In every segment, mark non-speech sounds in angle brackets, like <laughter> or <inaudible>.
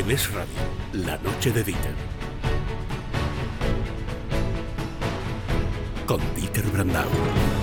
En Radio, la noche de Dieter. Con Dieter Brandau.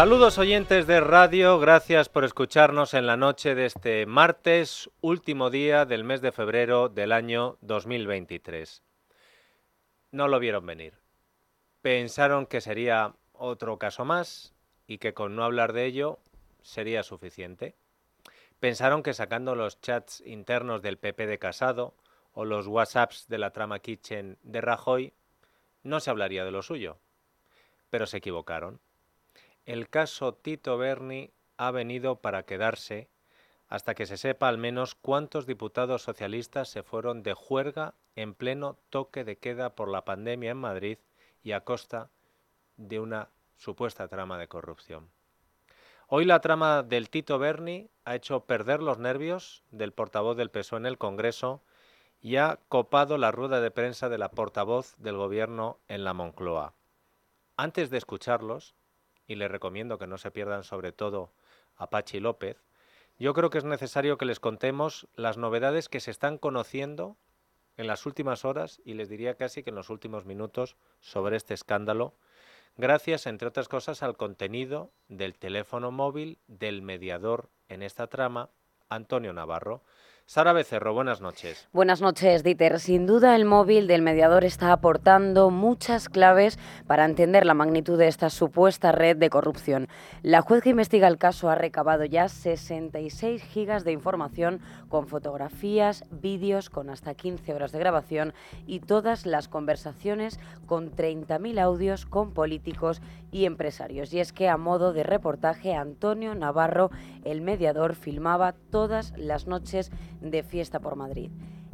Saludos oyentes de radio, gracias por escucharnos en la noche de este martes, último día del mes de febrero del año 2023. No lo vieron venir. Pensaron que sería otro caso más y que con no hablar de ello sería suficiente. Pensaron que sacando los chats internos del PP de Casado o los WhatsApps de la trama Kitchen de Rajoy no se hablaría de lo suyo. Pero se equivocaron el caso Tito Berni ha venido para quedarse hasta que se sepa al menos cuántos diputados socialistas se fueron de juerga en pleno toque de queda por la pandemia en Madrid y a costa de una supuesta trama de corrupción. Hoy la trama del Tito Berni ha hecho perder los nervios del portavoz del PSOE en el Congreso y ha copado la rueda de prensa de la portavoz del Gobierno en la Moncloa. Antes de escucharlos, y les recomiendo que no se pierdan sobre todo a Pachi López, yo creo que es necesario que les contemos las novedades que se están conociendo en las últimas horas y les diría casi que en los últimos minutos sobre este escándalo, gracias, entre otras cosas, al contenido del teléfono móvil del mediador en esta trama, Antonio Navarro. Sara Becerro, buenas noches. Buenas noches, Dieter. Sin duda, el móvil del mediador está aportando muchas claves para entender la magnitud de esta supuesta red de corrupción. La juez que investiga el caso ha recabado ya 66 gigas de información con fotografías, vídeos, con hasta 15 horas de grabación y todas las conversaciones con 30.000 audios con políticos y empresarios. Y es que, a modo de reportaje, Antonio Navarro, el mediador, filmaba todas las noches de fiesta por Madrid.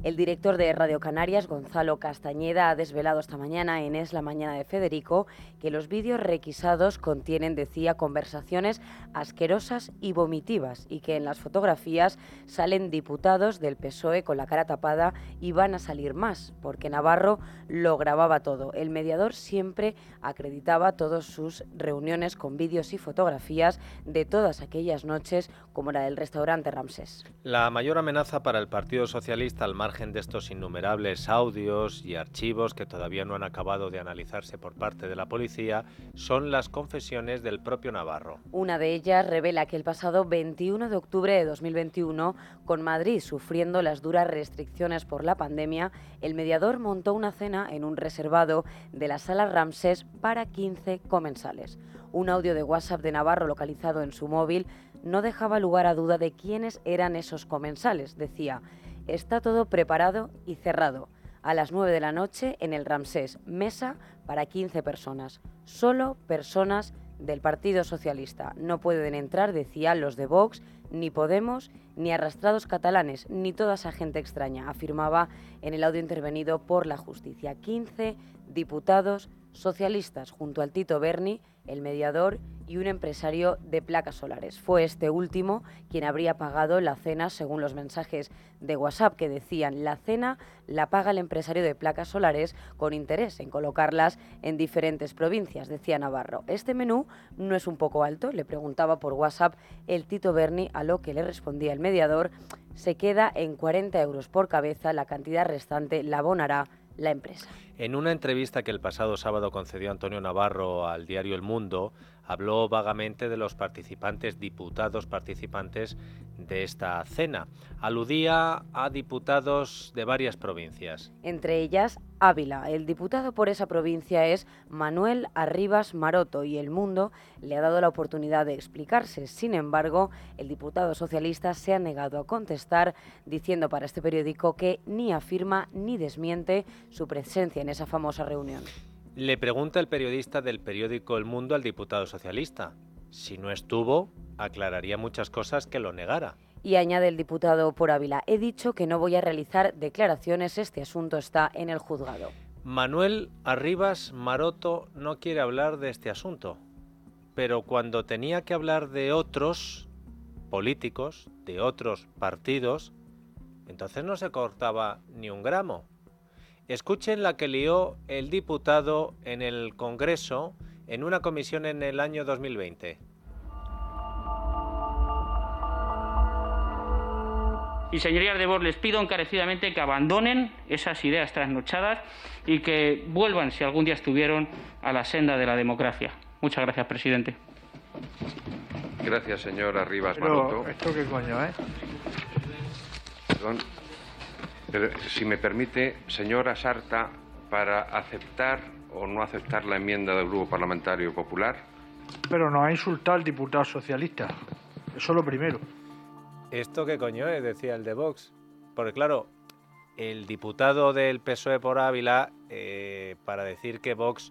El director de Radio Canarias, Gonzalo Castañeda, ha desvelado esta mañana en Es la Mañana de Federico que los vídeos requisados contienen, decía, conversaciones asquerosas y vomitivas y que en las fotografías salen diputados del PSOE con la cara tapada y van a salir más, porque Navarro lo grababa todo. El mediador siempre acreditaba todas sus reuniones con vídeos y fotografías de todas aquellas noches, como la del restaurante Ramsés. La mayor amenaza para el Partido Socialista al margen de estos innumerables audios y archivos que todavía no han acabado de analizarse por parte de la policía son las confesiones del propio Navarro. Una de ellas revela que el pasado 21 de octubre de 2021, con Madrid sufriendo las duras restricciones por la pandemia, el mediador montó una cena en un reservado de la sala Ramsés para 15 comensales. Un audio de WhatsApp de Navarro localizado en su móvil no dejaba lugar a duda de quiénes eran esos comensales. Decía, Está todo preparado y cerrado. A las 9 de la noche en el Ramsés, mesa para 15 personas. Solo personas del Partido Socialista. No pueden entrar, decían los de Vox, ni Podemos, ni arrastrados catalanes, ni toda esa gente extraña, afirmaba en el audio intervenido por la justicia. 15 diputados socialistas junto al Tito Berni, el mediador y un empresario de placas solares. Fue este último quien habría pagado la cena, según los mensajes de WhatsApp que decían, la cena la paga el empresario de placas solares con interés en colocarlas en diferentes provincias, decía Navarro. Este menú no es un poco alto, le preguntaba por WhatsApp el Tito Berni, a lo que le respondía el mediador, se queda en 40 euros por cabeza, la cantidad restante la abonará En una entrevista que el pasado sábado concedió Antonio Navarro al diario El Mundo, habló vagamente de los participantes, diputados participantes de esta cena. Aludía a diputados de varias provincias. Entre ellas, Ávila. El diputado por esa provincia es Manuel Arribas Maroto y El Mundo le ha dado la oportunidad de explicarse. Sin embargo, el diputado socialista se ha negado a contestar, diciendo para este periódico que ni afirma ni desmiente su presencia en esa famosa reunión. Le pregunta el periodista del periódico El Mundo al diputado socialista. Si no estuvo, aclararía muchas cosas que lo negara. Y añade el diputado por Ávila, he dicho que no voy a realizar declaraciones, este asunto está en el juzgado. Manuel Arribas Maroto no quiere hablar de este asunto, pero cuando tenía que hablar de otros políticos, de otros partidos, entonces no se cortaba ni un gramo. Escuchen la que lió el diputado en el Congreso en una comisión en el año 2020. Y señorías de Vox, les pido encarecidamente que abandonen esas ideas trasnochadas y que vuelvan, si algún día estuvieron, a la senda de la democracia. Muchas gracias, presidente. Gracias, señor Arribas Pero, Maroto. ¿esto qué coño, eh? Perdón. Pero, si me permite, señora Sarta, para aceptar o no aceptar la enmienda del Grupo Parlamentario Popular, Pero nos ha insultado el diputado socialista. Eso es lo primero. ¿Esto qué coño es? Decía el de Vox. Porque claro, el diputado del PSOE por Ávila, eh, para decir que Vox,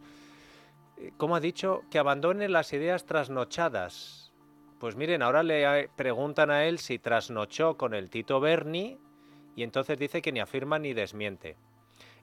eh, ¿cómo ha dicho? Que abandone las ideas trasnochadas. Pues miren, ahora le preguntan a él si trasnochó con el Tito Berni y entonces dice que ni afirma ni desmiente.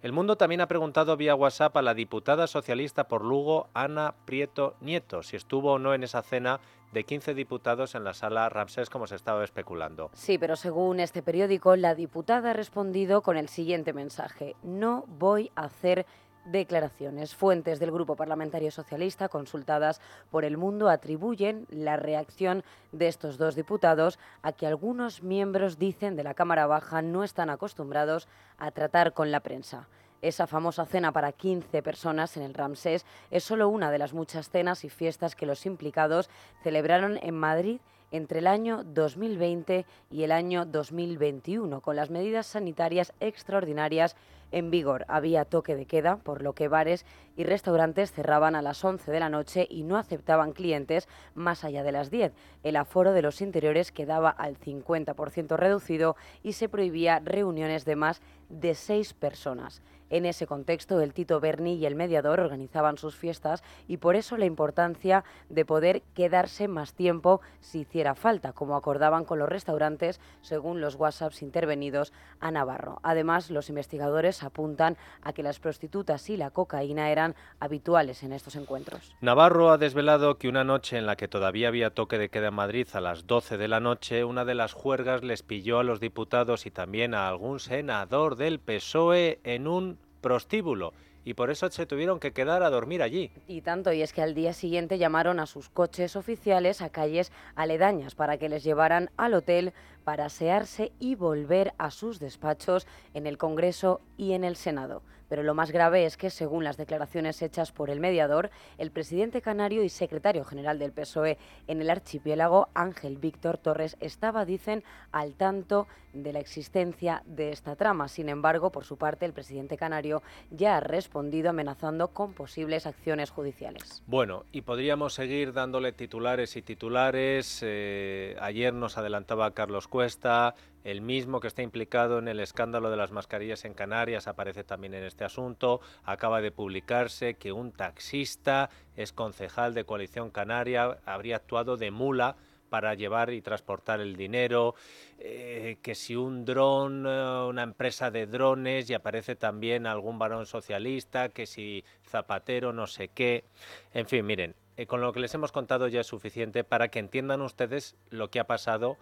El Mundo también ha preguntado vía WhatsApp a la diputada socialista por Lugo, Ana Prieto Nieto, si estuvo o no en esa cena de 15 diputados en la sala Ramsés, como se estaba especulando. Sí, pero según este periódico, la diputada ha respondido con el siguiente mensaje. No voy a hacer declaraciones. Fuentes del Grupo Parlamentario Socialista consultadas por El Mundo atribuyen la reacción de estos dos diputados a que algunos miembros dicen de la Cámara Baja no están acostumbrados a tratar con la prensa. Esa famosa cena para 15 personas en el Ramsés es solo una de las muchas cenas y fiestas que los implicados celebraron en Madrid entre el año 2020 y el año 2021, con las medidas sanitarias extraordinarias en vigor. Había toque de queda, por lo que bares y restaurantes cerraban a las 11 de la noche y no aceptaban clientes más allá de las 10. El aforo de los interiores quedaba al 50% reducido y se prohibía reuniones de más de seis personas. En ese contexto, el Tito Berni y el mediador organizaban sus fiestas y por eso la importancia de poder quedarse más tiempo si hiciera falta, como acordaban con los restaurantes, según los WhatsApps intervenidos a Navarro. Además, los investigadores apuntan a que las prostitutas y la cocaína eran habituales en estos encuentros. Navarro ha desvelado que una noche en la que todavía había toque de queda en Madrid a las 12 de la noche, una de las juergas les pilló a los diputados y también a algún senador del PSOE en un prostíbulo y por eso se tuvieron que quedar a dormir allí. Y tanto, y es que al día siguiente llamaron a sus coches oficiales a calles aledañas para que les llevaran al hotel para asearse y volver a sus despachos en el Congreso y en el Senado. Pero lo más grave es que, según las declaraciones hechas por el mediador, el presidente canario y secretario general del PSOE en el archipiélago, Ángel Víctor Torres, estaba, dicen, al tanto de la existencia de esta trama. Sin embargo, por su parte, el presidente canario ya ha respondido amenazando con posibles acciones judiciales. Bueno, y podríamos seguir dándole titulares y titulares. Eh, ayer nos adelantaba Carlos Cuesta, el mismo que está implicado en el escándalo de las mascarillas en Canarias, aparece también en este asunto. Acaba de publicarse que un taxista es concejal de Coalición Canaria, habría actuado de mula para llevar y transportar el dinero, eh, que si un dron, eh, una empresa de drones, y aparece también algún varón socialista, que si Zapatero, no sé qué. En fin, miren, eh, con lo que les hemos contado ya es suficiente para que entiendan ustedes lo que ha pasado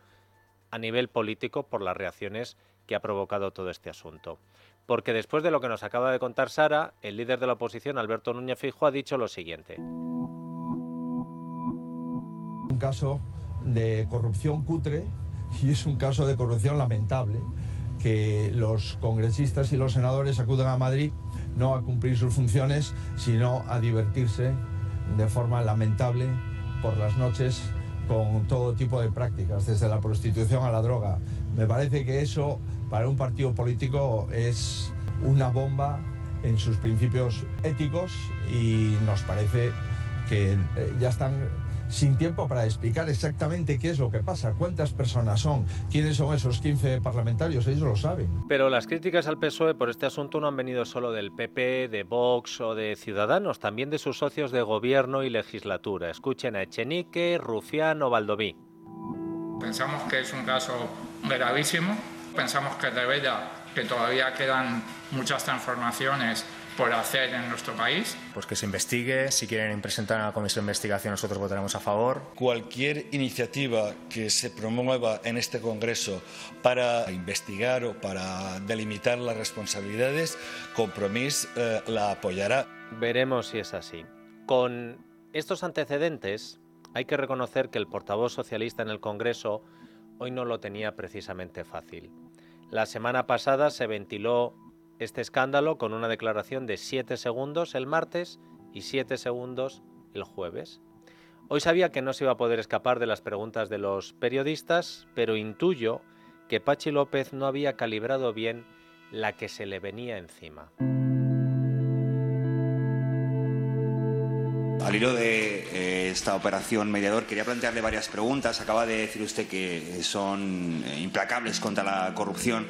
a nivel político por las reacciones que ha provocado todo este asunto. Porque después de lo que nos acaba de contar Sara, el líder de la oposición, Alberto Núñez Fijo, ha dicho lo siguiente. un caso de corrupción cutre y es un caso de corrupción lamentable que los congresistas y los senadores acudan a Madrid no a cumplir sus funciones, sino a divertirse de forma lamentable por las noches con todo tipo de prácticas, desde la prostitución a la droga. Me parece que eso para un partido político es una bomba en sus principios éticos y nos parece que eh, ya están sin tiempo para explicar exactamente qué es lo que pasa, cuántas personas son, quiénes son esos 15 parlamentarios, ellos lo saben. Pero las críticas al PSOE por este asunto no han venido solo del PP, de Vox o de Ciudadanos, también de sus socios de gobierno y legislatura. Escuchen a Echenique, Rufián o Valdoví. Pensamos que es un caso gravísimo, pensamos que revela que todavía quedan muchas transformaciones por hacer en nuestro país. Pues que se investigue, si quieren presentar a la comisión de investigación nosotros votaremos a favor. Cualquier iniciativa que se promueva en este Congreso para investigar o para delimitar las responsabilidades, Compromís eh, la apoyará. Veremos si es así. Con estos antecedentes, hay que reconocer que el portavoz socialista en el Congreso hoy no lo tenía precisamente fácil. La semana pasada se ventiló este escándalo con una declaración de 7 segundos el martes y 7 segundos el jueves. Hoy sabía que no se iba a poder escapar de las preguntas de los periodistas, pero intuyo que Pachi López no había calibrado bien la que se le venía encima. Al hilo de eh, esta operación mediador, quería plantearle varias preguntas. Acaba de decir usted que son eh, implacables contra la corrupción.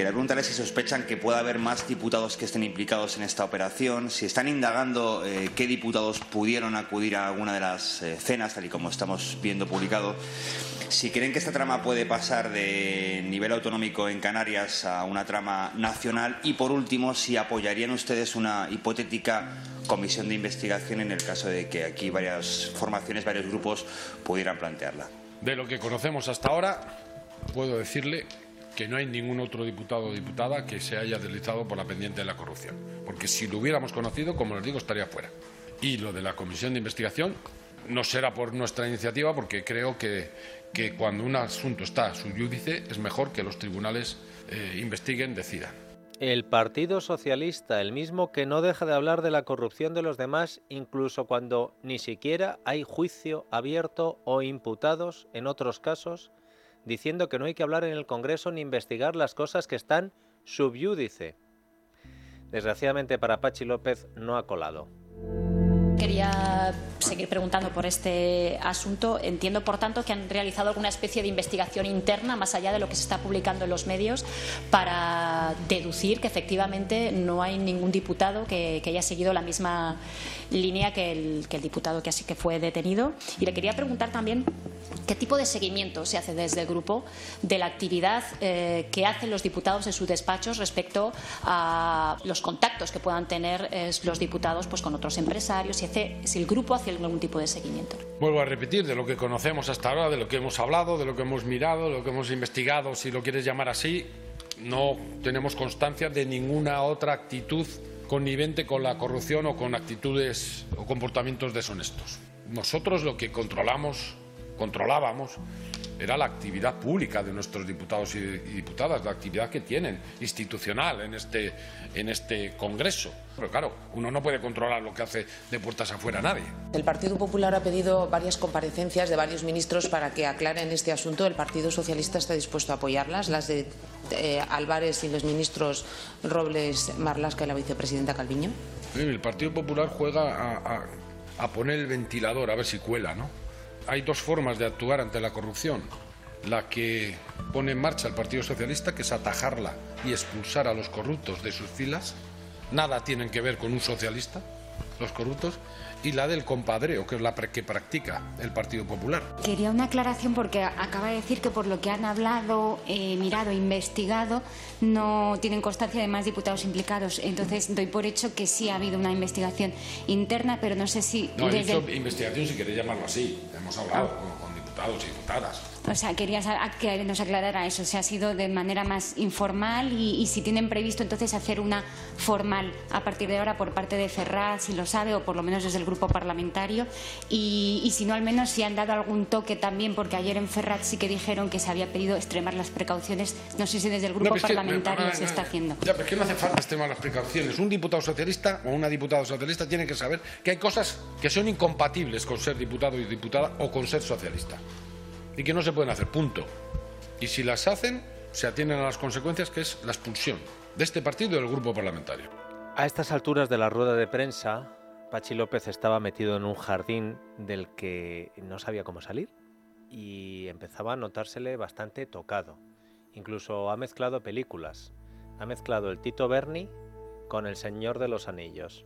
Quería preguntarle si sospechan que pueda haber más diputados que estén implicados en esta operación, si están indagando eh, qué diputados pudieron acudir a alguna de las eh, cenas, tal y como estamos viendo publicado, si creen que esta trama puede pasar de nivel autonómico en Canarias a una trama nacional y, por último, si apoyarían ustedes una hipotética comisión de investigación en el caso de que aquí varias formaciones, varios grupos pudieran plantearla. De lo que conocemos hasta ahora, puedo decirle que no hay ningún otro diputado o diputada que se haya deslizado por la pendiente de la corrupción. Porque si lo hubiéramos conocido, como les digo, estaría fuera. Y lo de la comisión de investigación no será por nuestra iniciativa, porque creo que, que cuando un asunto está su judice es mejor que los tribunales eh, investiguen, decidan. El Partido Socialista, el mismo que no deja de hablar de la corrupción de los demás, incluso cuando ni siquiera hay juicio abierto o imputados en otros casos, diciendo que no hay que hablar en el Congreso ni investigar las cosas que están subyúdice. Desgraciadamente para Pachi López no ha colado. Quería seguir preguntando por este asunto. Entiendo, por tanto, que han realizado alguna especie de investigación interna, más allá de lo que se está publicando en los medios, para deducir que efectivamente no hay ningún diputado que, haya seguido la misma línea que el, diputado que así que fue detenido. Y le quería preguntar también ¿Qué tipo de seguimiento se hace desde el grupo de la actividad eh, que hacen los diputados en sus despachos respecto a los contactos que puedan tener eh, los diputados pues, con otros empresarios? Si, si el grupo hace algún tipo de seguimiento. Vuelvo a repetir, de lo que conocemos hasta ahora, de lo que hemos hablado, de lo que hemos mirado, de lo que hemos investigado, si lo quieres llamar así, no tenemos constancia de ninguna otra actitud connivente con la corrupción o con actitudes o comportamientos deshonestos. Nosotros lo que controlamos controlábamos era la actividad pública de nuestros diputados y diputadas, la actividad que tienen institucional en este, en este Congreso. Pero claro, uno no puede controlar lo que hace de puertas afuera nadie. El Partido Popular ha pedido varias comparecencias de varios ministros para que aclaren este asunto. El Partido Socialista está dispuesto a apoyarlas, las de eh, Álvarez y los ministros Robles, Marlasca y la vicepresidenta Calviño. El Partido Popular juega a, a poner el ventilador a ver si cuela, ¿no? Hay dos formas de actuar ante la corrupción. La que pone en marcha el Partido Socialista, que es atajarla y expulsar a los corruptos de sus filas. Nada tienen que ver con un socialista, los corruptos y la del compadreo, que es la que practica el Partido Popular. Quería una aclaración porque acaba de decir que por lo que han hablado, eh, mirado, investigado, no tienen constancia de más diputados implicados. Entonces doy por hecho que sí ha habido una investigación interna, pero no sé si... No, he dicho investigación si queréis llamarlo así. Hemos hablado con, con diputados y diputadas. O sea, quería que nos aclarara eso, si ha sido de manera más informal y, si tienen previsto entonces hacer una formal a partir de ahora por parte de Ferraz, si lo sabe, o por lo menos desde el grupo parlamentario, y, si no, al menos si han dado algún toque también, porque ayer en Ferraz sí que dijeron que se había pedido extremar las precauciones, no sé si desde el grupo parlamentario se está haciendo. Ya, pero es que no hace falta extremar las precauciones. Un diputado socialista o una diputada socialista tiene que saber que hay cosas que son incompatibles con ser diputado y diputada o con ser socialista y que no se pueden hacer, punto. Y si las hacen, se atienden a las consecuencias que es la expulsión de este partido y del grupo parlamentario. A estas alturas de la rueda de prensa, Pachi López estaba metido en un jardín del que no sabía cómo salir y empezaba a notársele bastante tocado. Incluso ha mezclado películas. Ha mezclado el Tito Berni con El Señor de los Anillos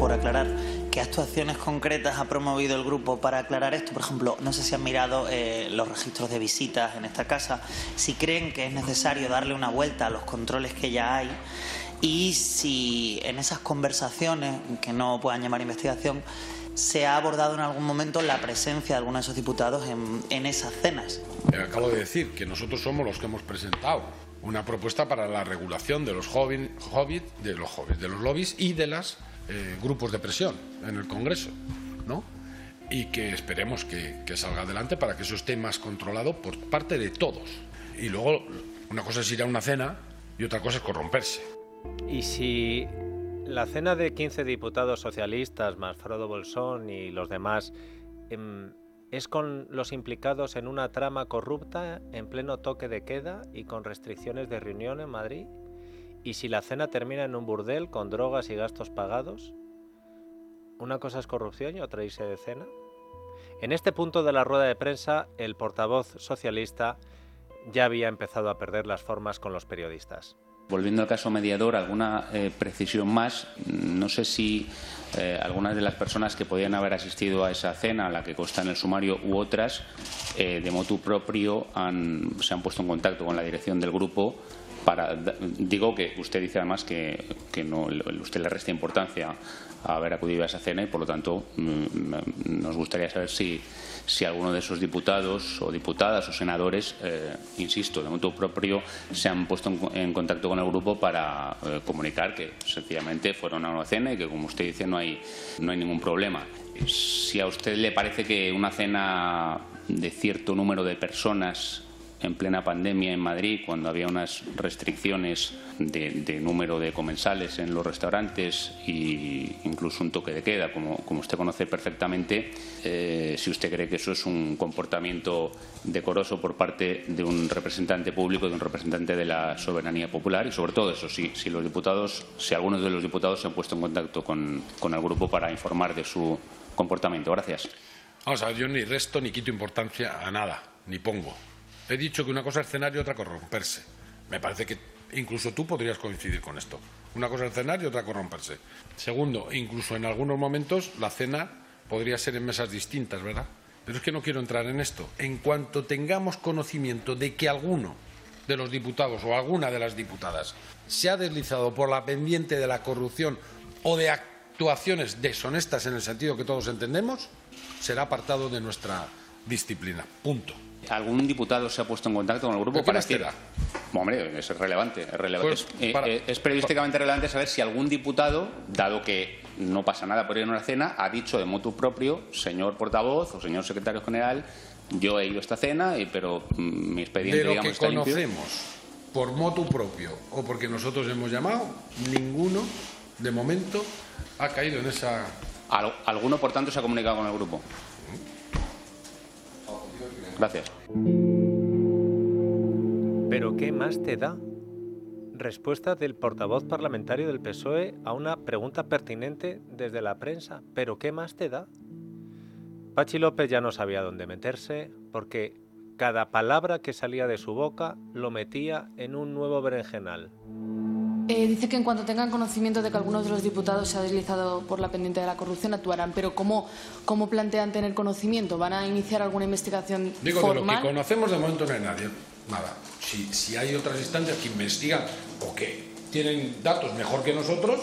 por aclarar qué actuaciones concretas ha promovido el grupo para aclarar esto. Por ejemplo, no sé si han mirado eh, los registros de visitas en esta casa, si creen que es necesario darle una vuelta a los controles que ya hay y si en esas conversaciones, que no puedan llamar investigación, se ha abordado en algún momento la presencia de algunos de esos diputados en, esas cenas. Acabo de decir que nosotros somos los que hemos presentado una propuesta para la regulación de los hobbits, de los hobbits, de los lobbies y de las eh, grupos de presión en el Congreso, ¿no? Y que esperemos que, que salga adelante para que eso esté más controlado por parte de todos. Y luego, una cosa es ir a una cena y otra cosa es corromperse. Y si la cena de 15 diputados socialistas, más Frodo Bolsón y los demás, em, es con los implicados en una trama corrupta en pleno toque de queda y con restricciones de reunión en Madrid? ¿Y si la cena termina en un burdel con drogas y gastos pagados? ¿Una cosa es corrupción y otra irse de cena? En este punto de la rueda de prensa, el portavoz socialista ya había empezado a perder las formas con los periodistas. Volviendo al caso mediador, alguna eh, precisión más. No sé si eh, algunas de las personas que podían haber asistido a esa cena, a la que consta en el sumario, u otras, eh, de motu propio, se han puesto en contacto con la dirección del grupo digo que usted dice además que, no, usted le resta importancia a haber acudido a esa cena y por lo tanto mm, nos gustaría saber si, si alguno de esos diputados o diputadas o senadores, eh, insisto, de modo propio, se han puesto en, contacto con el grupo para eh, comunicar que sencillamente fueron a una cena y que, como usted dice, no hay, no hay ningún problema. Si a usted le parece que una cena de cierto número de personas en plena pandemia en Madrid, cuando había unas restricciones de, número de comensales en los restaurantes e incluso un toque de queda, como, como usted conoce perfectamente, eh, si usted cree que eso es un comportamiento decoroso por parte de un representante público, de un representante de la soberanía popular y sobre todo eso, si, si los diputados, si algunos de los diputados se han puesto en contacto con, con el grupo para informar de su comportamiento. Gracias. Vamos a ver, yo ni resto ni quito importancia a nada, ni pongo. He dicho que una cosa es cenar y otra corromperse. Me parece que incluso tú podrías coincidir con esto. Una cosa es cenar y otra corromperse. Segundo, incluso en algunos momentos la cena podría ser en mesas distintas, ¿verdad? Pero es que no quiero entrar en esto. En cuanto tengamos conocimiento de que alguno de los diputados o alguna de las diputadas se ha deslizado por la pendiente de la corrupción o de actuaciones deshonestas en el sentido que todos entendemos, será apartado de nuestra disciplina. Punto algún diputado se ha puesto en contacto con el grupo para decir... Hombre, es relevante. Es, relevante. Pues, eh, eh, es, periodísticamente relevante saber si algún diputado, dado que no pasa nada por ir a una cena, ha dicho de motu propio, señor portavoz o señor secretario general, yo he ido a esta cena, y, pero mm, mi expediente, de lo que conocemos por motu propio o porque nosotros hemos llamado, ninguno, de momento, ha caído en esa... ¿Alguno, por tanto, se ha comunicado con el grupo? Gracias. ¿Pero qué más te da? Respuesta del portavoz parlamentario del PSOE a una pregunta pertinente desde la prensa. ¿Pero qué más te da? Pachi López ya no sabía dónde meterse porque cada palabra que salía de su boca lo metía en un nuevo berenjenal. Eh, dice que en cuanto tengan conocimiento de que algunos de los diputados se ha deslizado por la pendiente de la corrupción actuarán. Pero ¿cómo, cómo plantean tener conocimiento? ¿Van a iniciar alguna investigación Digo, de lo que conocemos de momento no hay nadie. Nada. Si, si hay otras instancias que investigan o que tienen datos mejor que nosotros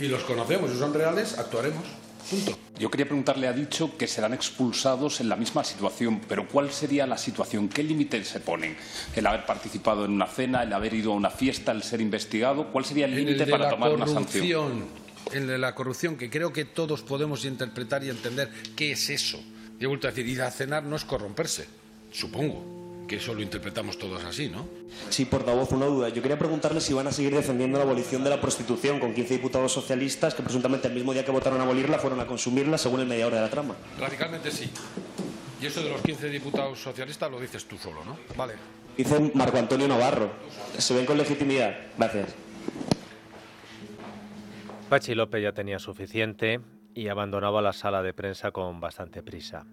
y los conocemos y son reales, actuaremos. Punto. Yo quería preguntarle, ha dicho que serán expulsados en la misma situación, pero ¿cuál sería la situación? ¿Qué límites se ponen? ¿El haber participado en una cena, el haber ido a una fiesta, el ser investigado? ¿Cuál sería el límite para tomar una sanción? En de la corrupción, que creo que todos podemos interpretar y entender qué es eso. Yo he vuelto a decir, ir a cenar no es corromperse, supongo que eso lo interpretamos todos así, ¿no? Sí, portavoz, una duda. Yo quería preguntarle si van a seguir defendiendo la abolición de la prostitución con 15 diputados socialistas que presuntamente el mismo día que votaron a abolirla fueron a consumirla según el mediador de la trama. Radicalmente sí. Y eso de los 15 diputados socialistas lo dices tú solo, ¿no? Vale. Dice Marco Antonio Navarro. Se ven con legitimidad. Gracias. Pachi López ya tenía suficiente y abandonaba la sala de prensa con bastante prisa.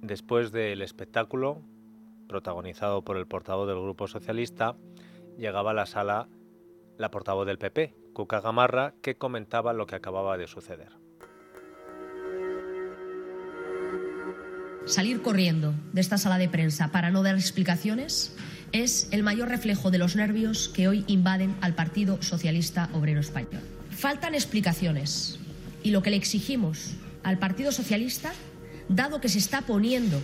Después del espectáculo, protagonizado por el portavoz del Grupo Socialista, llegaba a la sala la portavoz del PP, Cuca Gamarra, que comentaba lo que acababa de suceder. Salir corriendo de esta sala de prensa para no dar explicaciones es el mayor reflejo de los nervios que hoy invaden al Partido Socialista Obrero Español. Faltan explicaciones y lo que le exigimos al Partido Socialista, dado que se está poniendo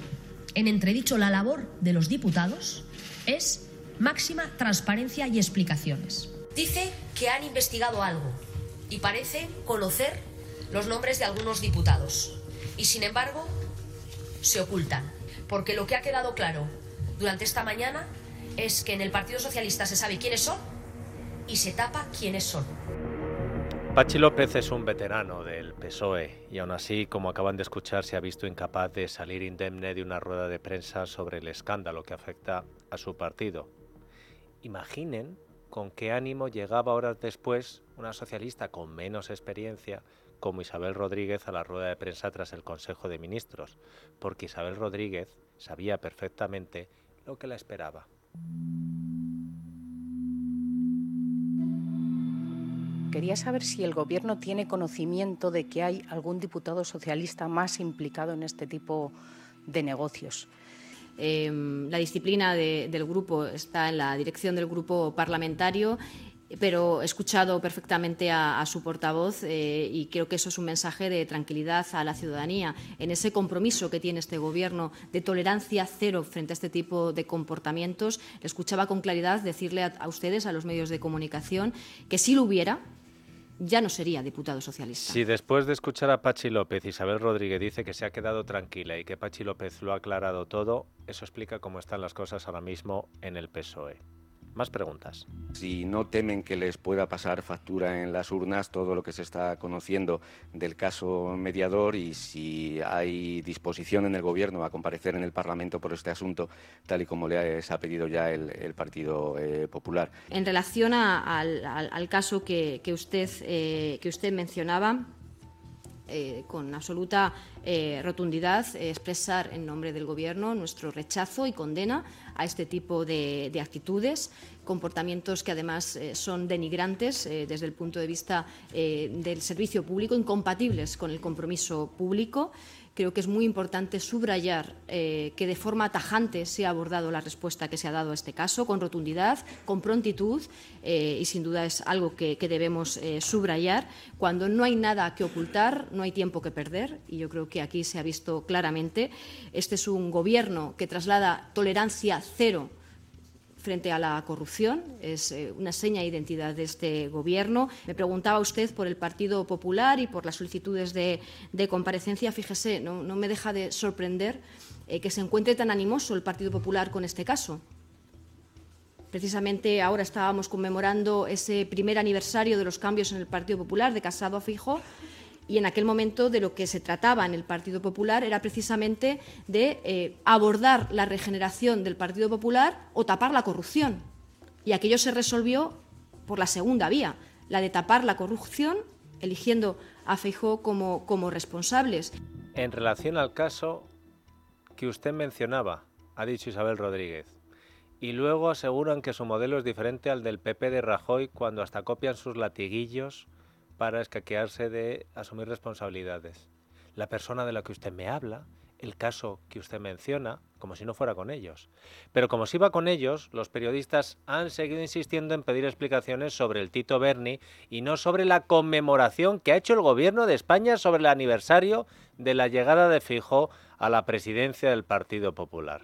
en entredicho la labor de los diputados es máxima transparencia y explicaciones. Dice que han investigado algo y parece conocer los nombres de algunos diputados. Y sin embargo, se ocultan. Porque lo que ha quedado claro durante esta mañana es que en el Partido Socialista se sabe quiénes son y se tapa quiénes son. Pachi López es un veterano del PSOE y aún así, como acaban de escuchar, se ha visto incapaz de salir indemne de una rueda de prensa sobre el escándalo que afecta a su partido. Imaginen con qué ánimo llegaba horas después una socialista con menos experiencia como Isabel Rodríguez a la rueda de prensa tras el Consejo de Ministros, porque Isabel Rodríguez sabía perfectamente lo que la esperaba. Quería saber si el Gobierno tiene conocimiento de que hay algún diputado socialista más implicado en este tipo de negocios. Em, la disciplina del grupo está en la dirección del grupo parlamentario pero he escuchado perfectamente a, su portavoz eh, y creo que eso es un mensaje de tranquilidad a la ciudadanía en ese compromiso que tiene este Gobierno de tolerancia cero frente a este tipo de comportamientos. Le escuchaba con claridad decirle a ustedes, a los medios de comunicación, que si lo hubiera, ya no sería diputado socialista. Si después de escuchar a Pachi López, Isabel Rodríguez dice que se ha quedado tranquila y que Pachi López lo ha aclarado todo, eso explica cómo están las cosas ahora mismo en el PSOE. Más preguntas. Si no temen que les pueda pasar factura en las urnas todo lo que se está conociendo del caso mediador y si hay disposición en el Gobierno a comparecer en el Parlamento por este asunto, tal y como les ha pedido ya el, Partido eh, Popular. En relación al, caso que, usted, eh, que usted mencionaba, eh, con absoluta rotundidad expresar en nombre del Gobierno nuestro rechazo y condena a este tipo de, actitudes, comportamientos que además eh, son denigrantes eh, desde el punto de vista eh, del servicio público, incompatibles con el compromiso público. Creo que es muy importante subrayar que de forma tajante se ha abordado la respuesta que se ha dado a este caso, con rotundidad, con prontitud, y sin duda es algo que, debemos subrayar. Cuando no hay nada que ocultar, no hay tiempo que perder, y yo creo que aquí se ha visto claramente. Este es un Gobierno que traslada tolerancia cero frente a la corrupción, es eh, una seña de identidad de este Gobierno. Me preguntaba usted por el Partido Popular y por las solicitudes de, comparecencia. Fíjese, no, me deja de sorprender eh, que se encuentre tan animoso el Partido Popular con este caso. Precisamente ahora estábamos conmemorando ese primer aniversario de los cambios en el Partido Popular, de Casado a Fijo, y en aquel momento de lo que se trataba en el Partido Popular era precisamente de eh, abordar la regeneración del Partido Popular o tapar la corrupción. Y aquello se resolvió por la segunda vía, la de tapar la corrupción, eligiendo a Feijó como, como responsables. En relación al caso que usted mencionaba, ha dicho Isabel Rodríguez, y luego aseguran que su modelo es diferente al del PP de Rajoy cuando hasta copian sus latiguillos para escaquearse de asumir responsabilidades. La persona de la que usted me habla el caso que usted menciona, como si no fuera con ellos. Pero como si iba con ellos, los periodistas han seguido insistiendo en pedir explicaciones sobre el Tito Berni y no sobre la conmemoración que ha hecho el gobierno de España sobre el aniversario de la llegada de Fijo a la presidencia del Partido Popular.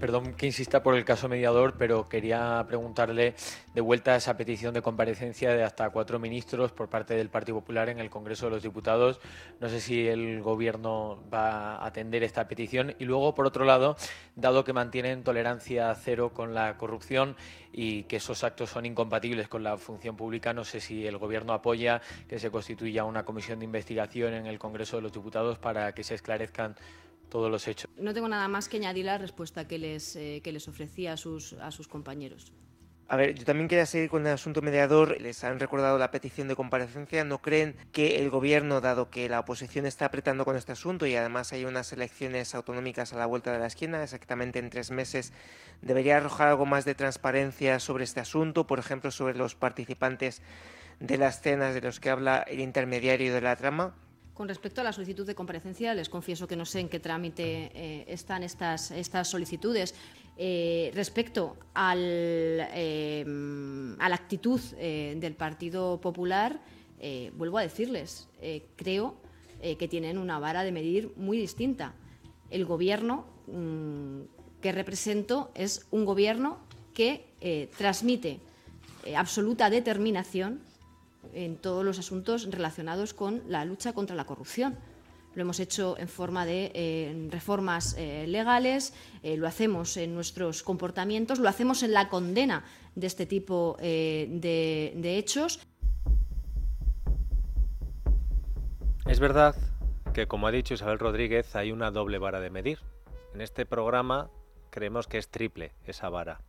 Perdón que insista por el caso mediador, pero quería preguntarle de vuelta esa petición de comparecencia de hasta cuatro ministros por parte del Partido Popular en el Congreso de los Diputados. No sé si el Gobierno va a atender esta petición. Y luego, por otro lado, dado que mantienen tolerancia cero con la corrupción y que esos actos son incompatibles con la función pública, no sé si el Gobierno apoya que se constituya una comisión de investigación en el Congreso de los Diputados para que se esclarezcan todos los hechos. No tengo nada más que añadir la respuesta que les, eh, que les ofrecía a sus, a sus compañeros. A ver, yo también quería seguir con el asunto mediador. Les han recordado la petición de comparecencia. ¿No creen que el gobierno, dado que la oposición está apretando con este asunto y además hay unas elecciones autonómicas a la vuelta de la esquina, exactamente en tres meses, debería arrojar algo más de transparencia sobre este asunto? Por ejemplo, sobre los participantes de las cenas de los que habla el intermediario de la trama. Con respecto a la solicitud de comparecencia, les confieso que no sé en qué trámite eh, están estas, solicitudes. Eh, respecto eh, a la actitud del Partido Popular, vuelvo a decirles, creo que tienen una vara de medir muy distinta. El Gobierno mm, que represento es un Gobierno que transmite absoluta determinación en todos los asuntos relacionados con la lucha contra la corrupción. Lo hemos hecho en forma de eh, reformas eh, legales, eh, lo hacemos en nuestros comportamientos, lo hacemos en la condena de este tipo de, de hechos. Es verdad que, como ha dicho Isabel Rodríguez, hay una doble vara de medir. En este programa creemos que es triple esa vara.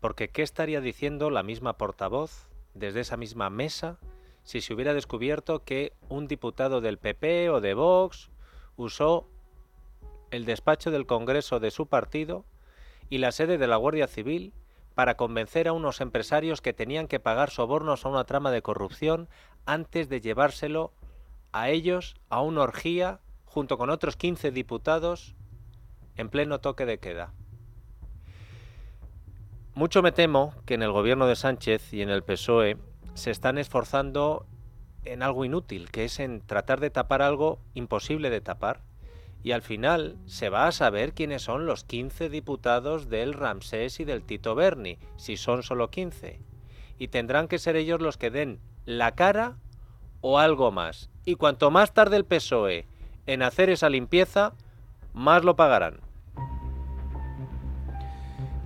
Porque ¿qué estaría diciendo la misma portavoz desde esa misma mesa si se hubiera descubierto que un diputado del PP o de Vox usó el despacho del Congreso de su partido y la sede de la Guardia Civil para convencer a unos empresarios que tenían que pagar sobornos a una trama de corrupción antes de llevárselo a ellos a una orgía junto con otros 15 diputados en pleno toque de queda. Mucho me temo que en el gobierno de Sánchez y en el PSOE se están esforzando en algo inútil, que es en tratar de tapar algo imposible de tapar. Y al final se va a saber quiénes son los 15 diputados del Ramsés y del Tito Berni, si son solo 15. Y tendrán que ser ellos los que den la cara o algo más. Y cuanto más tarde el PSOE en hacer esa limpieza, más lo pagarán.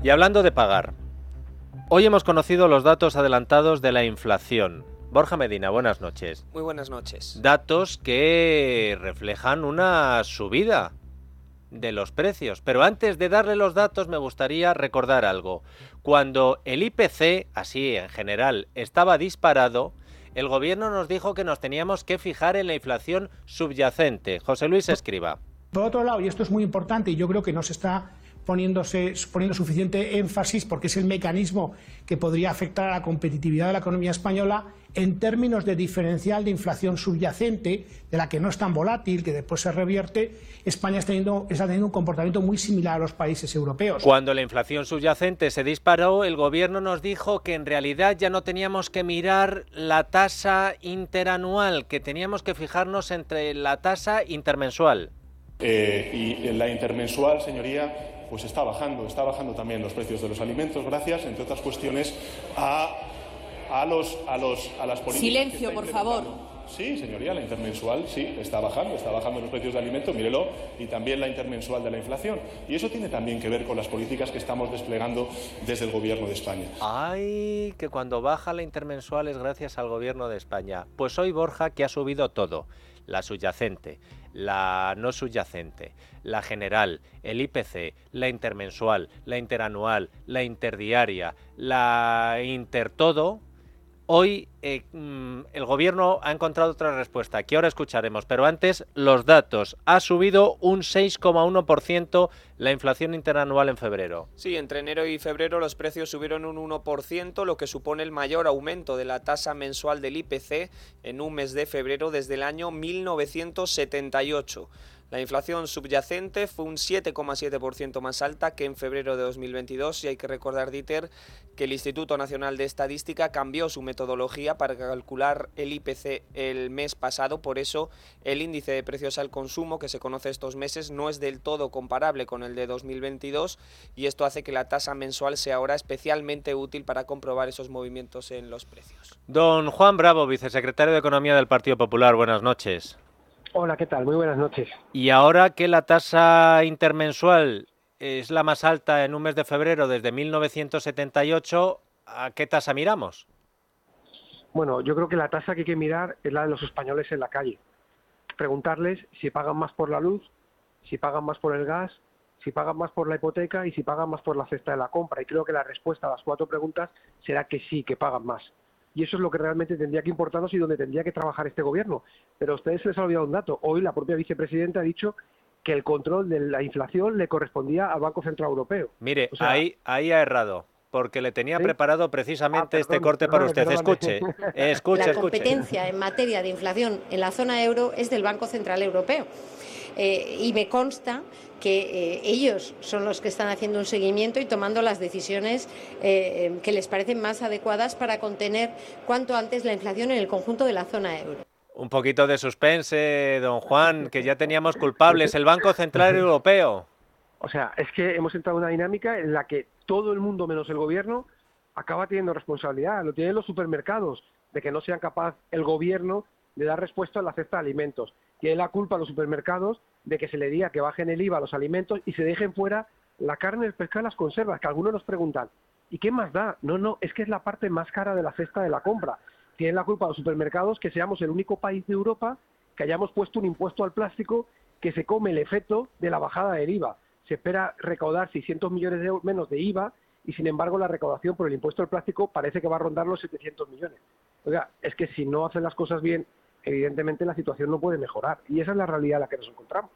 Y hablando de pagar, Hoy hemos conocido los datos adelantados de la inflación. Borja Medina, buenas noches. Muy buenas noches. Datos que reflejan una subida de los precios. Pero antes de darle los datos me gustaría recordar algo. Cuando el IPC, así en general, estaba disparado, el gobierno nos dijo que nos teníamos que fijar en la inflación subyacente. José Luis Escriba. Por otro lado, y esto es muy importante y yo creo que no se está poniéndose, poniendo suficiente énfasis porque es el mecanismo que podría afectar a la competitividad de la economía española en términos de diferencial de inflación subyacente, de la que no es tan volátil, que después se revierte, España está teniendo, está teniendo un comportamiento muy similar a los países europeos. Cuando la inflación subyacente se disparó, el gobierno nos dijo que en realidad ya no teníamos que mirar la tasa interanual, que teníamos que fijarnos entre la tasa intermensual. Eh, y la intermensual, señoría, pues está bajando, está bajando también los precios de los alimentos, gracias, entre otras cuestiones, a, a, los, a, los, a las políticas. Silencio, por favor. Sí, señoría, la intermensual sí, está bajando, está bajando los precios de alimentos, mírelo, y también la intermensual de la inflación. Y eso tiene también que ver con las políticas que estamos desplegando desde el Gobierno de España. Ay, que cuando baja la intermensual es gracias al Gobierno de España. Pues hoy Borja que ha subido todo, la subyacente, la no subyacente, la general, el IPC, la intermensual, la interanual, la interdiaria, la intertodo, hoy eh, mm, el gobierno ha encontrado otra respuesta que ahora escucharemos, pero antes los datos. Ha subido un 6,1% la inflación interanual en febrero. Sí, entre enero y febrero los precios subieron un 1%, lo que supone el mayor aumento de la tasa mensual del IPC en un mes de febrero desde el año 1978. La inflación subyacente fue un 7,7% más alta que en febrero de 2022 y hay que recordar, Dieter, que el Instituto Nacional de Estadística cambió su metodología para calcular el IPC el mes pasado, por eso el índice de precios al consumo que se conoce estos meses no es del todo comparable con el de 2022 y esto hace que la tasa mensual sea ahora especialmente útil para comprobar esos movimientos en los precios. Don Juan Bravo, vicesecretario de Economía del Partido Popular, buenas noches. Hola, ¿qué tal? Muy buenas noches. Y ahora que la tasa intermensual es la más alta en un mes de febrero desde 1978, ¿a qué tasa miramos? Bueno, yo creo que la tasa que hay que mirar es la de los españoles en la calle. Preguntarles si pagan más por la luz, si pagan más por el gas, si pagan más por la hipoteca y si pagan más por la cesta de la compra. Y creo que la respuesta a las cuatro preguntas será que sí, que pagan más y eso es lo que realmente tendría que importarnos y donde tendría que trabajar este gobierno. Pero a ustedes se les ha olvidado un dato. Hoy la propia vicepresidenta ha dicho que el control de la inflación le correspondía al Banco Central Europeo. Mire, ahí, ahí ha errado porque le tenía preparado precisamente ah, este corte para usted. Escuche, escuche, La competencia en materia de inflación en la zona euro es del Banco Central Europeo. Eh, y me consta que eh, ellos son los que están haciendo un seguimiento y tomando las decisiones eh, que les parecen más adecuadas para contener cuanto antes la inflación en el conjunto de la zona euro. Un poquito de suspense, don Juan, que ya teníamos culpables, el Banco Central <laughs> Europeo. O sea, es que hemos entrado en una dinámica en la que todo el mundo menos el gobierno acaba teniendo responsabilidad, lo tienen los supermercados, de que no sean capaz el gobierno de dar respuesta a la cesta de alimentos. Tiene la culpa a los supermercados de que se le diga que bajen el IVA a los alimentos y se dejen fuera la carne, el pescado y las conservas, que algunos nos preguntan, ¿y qué más da? No, no, es que es la parte más cara de la cesta de la compra. Tienen la culpa a los supermercados que seamos el único país de Europa que hayamos puesto un impuesto al plástico que se come el efecto de la bajada del IVA. Se espera recaudar 600 millones de euros menos de IVA y sin embargo la recaudación por el impuesto al plástico parece que va a rondar los 700 millones. Oiga, es que si no hacen las cosas bien evidentemente la situación no puede mejorar. Y esa es la realidad en la que nos encontramos.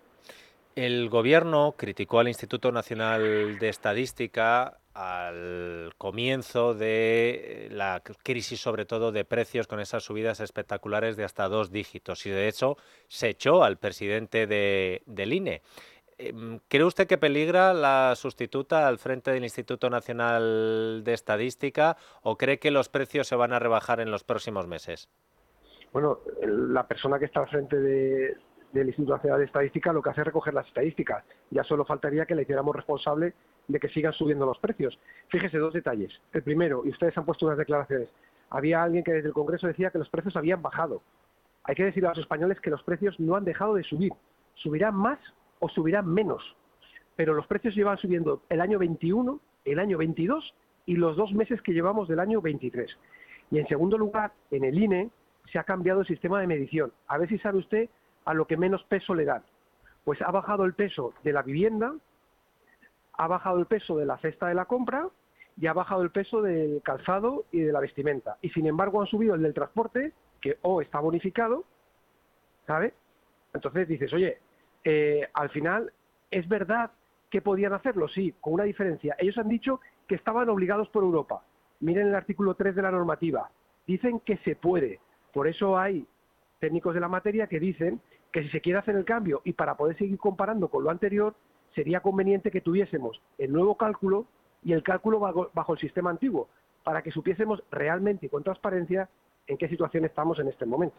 El gobierno criticó al Instituto Nacional de Estadística al comienzo de la crisis, sobre todo de precios, con esas subidas espectaculares de hasta dos dígitos. Y de hecho se echó al presidente de, del INE. Em, ¿Cree usted que peligra la sustituta al frente del Instituto Nacional de Estadística o cree que los precios se van a rebajar en los próximos meses? Bueno, la persona que está al frente del Instituto Nacional de Estadística lo que hace es recoger las estadísticas. Ya solo faltaría que le hiciéramos responsable de que sigan subiendo los precios. Fíjese dos detalles. El primero, y ustedes han puesto unas declaraciones, había alguien que desde el Congreso decía que los precios habían bajado. Hay que decirle a los españoles que los precios no han dejado de subir. Subirán más o subirán menos. Pero los precios llevan subiendo el año 21, el año 22 y los dos meses que llevamos del año 23. Y en segundo lugar, en el INE se ha cambiado el sistema de medición. A ver si sabe usted a lo que menos peso le dan. Pues ha bajado el peso de la vivienda, ha bajado el peso de la cesta de la compra y ha bajado el peso del calzado y de la vestimenta. Y sin embargo han subido el del transporte, que o está bonificado, ¿sabe? Entonces dices, oye, eh, al final, ¿es verdad que podían hacerlo? Sí, con una diferencia. Ellos han dicho que estaban obligados por Europa. Miren el artículo 3 de la normativa. Dicen que se puede. Por eso hay técnicos de la materia que dicen que si se quiere hacer el cambio y para poder seguir comparando con lo anterior, sería conveniente que tuviésemos el nuevo cálculo y el cálculo bajo, el sistema antiguo, para que supiésemos realmente y con transparencia en qué situación estamos en este momento.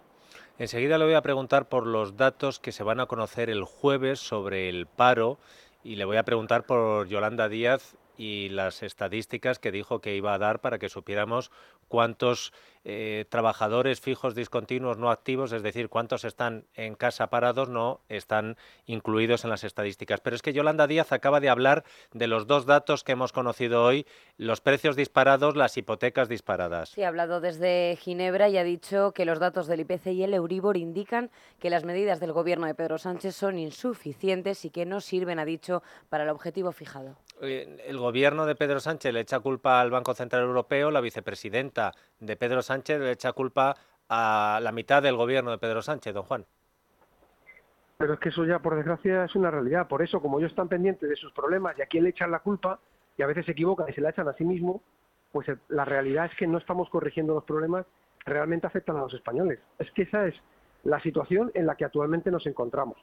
Enseguida le voy a preguntar por los datos que se van a conocer el jueves sobre el paro y le voy a preguntar por Yolanda Díaz y las estadísticas que dijo que iba a dar para que supiéramos cuántos eh, trabajadores fijos discontinuos no activos, es decir, cuántos están en casa parados, no están incluidos en las estadísticas. Pero es que Yolanda Díaz acaba de hablar de los dos datos que hemos conocido hoy, los precios disparados, las hipotecas disparadas. Sí, ha hablado desde Ginebra y ha dicho que los datos del IPC y el Euribor indican que las medidas del gobierno de Pedro Sánchez son insuficientes y que no sirven, ha dicho, para el objetivo fijado. Eh, el gobierno de Pedro Sánchez le echa culpa al Banco Central Europeo, la vicepresidenta de Pedro Sánchez le echa culpa a la mitad del gobierno de Pedro Sánchez, don Juan. Pero es que eso ya, por desgracia, es una realidad. Por eso, como ellos están pendientes de sus problemas y a quién le echan la culpa, y a veces se equivocan y se la echan a sí mismo, pues la realidad es que no estamos corrigiendo los problemas que realmente afectan a los españoles. Es que esa es la situación en la que actualmente nos encontramos.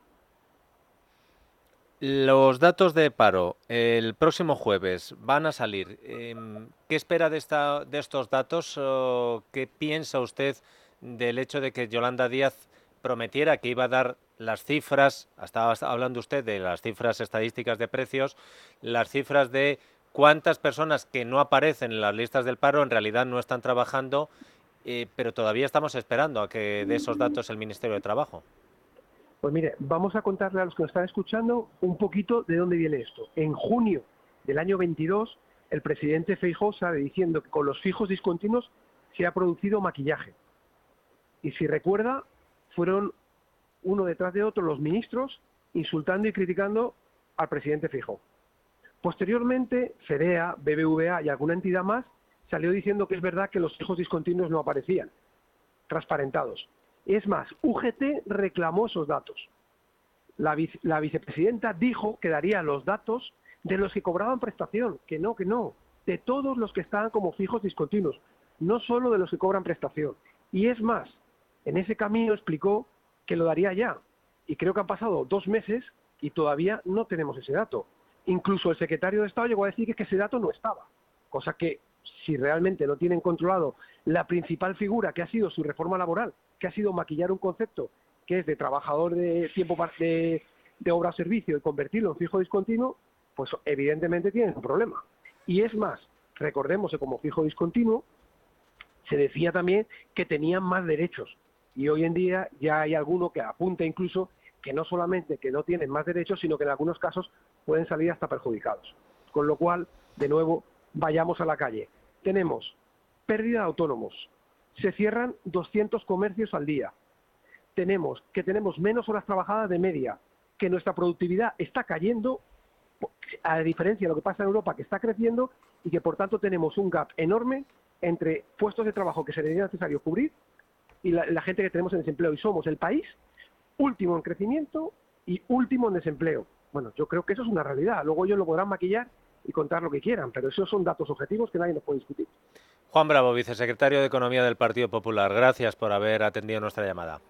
Los datos de paro el próximo jueves van a salir. Em, ¿Qué espera de, esta, de estos datos? ¿Qué piensa usted del hecho de que Yolanda Díaz prometiera que iba a dar las cifras, estaba hablando usted de las cifras estadísticas de precios, las cifras de cuántas personas que no aparecen en las listas del paro en realidad no están trabajando, eh, pero todavía estamos esperando a que dé esos datos el Ministerio de Trabajo. Pues mire, vamos a contarle a los que nos están escuchando un poquito de dónde viene esto. En junio del año 22, el presidente Feijóo sale diciendo que con los fijos discontinuos se ha producido maquillaje. Y si recuerda, fueron uno detrás de otro los ministros insultando y criticando al presidente Feijóo. Posteriormente, FEDEA, BBVA y alguna entidad más salió diciendo que es verdad que los fijos discontinuos no aparecían, transparentados. Es más, UGT reclamó esos datos. La, vicepresidenta dijo que daría los datos de los que cobraban prestación, que no, que no, de todos los que estaban como fijos discontinuos, no solo de los que cobran prestación. Y es más, en ese camino explicó que lo daría ya. Y creo que han pasado dos meses y todavía no tenemos ese dato. Incluso el secretario de Estado llegó a decir que ese dato no estaba, cosa que si realmente no tienen controlado la principal figura que ha sido su reforma laboral, que ha sido maquillar un concepto que es de trabajador de tiempo de, obra o servicio y convertirlo en fijo discontinuo, pues evidentemente tienen un problema. Y es más, recordemos que como fijo discontinuo se decía también que tenían más derechos. Y hoy en día ya hay alguno que apunta incluso que no solamente que no tienen más derechos, sino que en algunos casos pueden salir hasta perjudicados. Con lo cual, de nuevo, vayamos a la calle. Tenemos pérdida de autónomos, se cierran 200 comercios al día. Tenemos que tenemos menos horas trabajadas de media, que nuestra productividad está cayendo, a diferencia de lo que pasa en Europa, que está creciendo, y que por tanto tenemos un gap enorme entre puestos de trabajo que sería necesario cubrir y la, gente que tenemos en desempleo. Y somos el país último en crecimiento y último en desempleo. Bueno, yo creo que eso es una realidad. Luego ellos lo podrán maquillar y contar lo que quieran, pero esos son datos objetivos que nadie nos puede discutir. Juan Bravo, vicesecretario de Economía del Partido Popular, gracias por haber atendido nuestra llamada.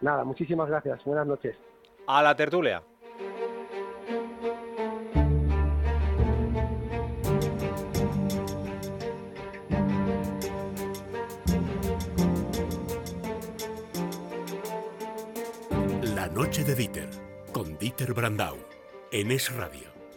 Nada, muchísimas gracias. Buenas noches. A la tertulia. La noche de Dieter, con Dieter Brandau, en Es Radio.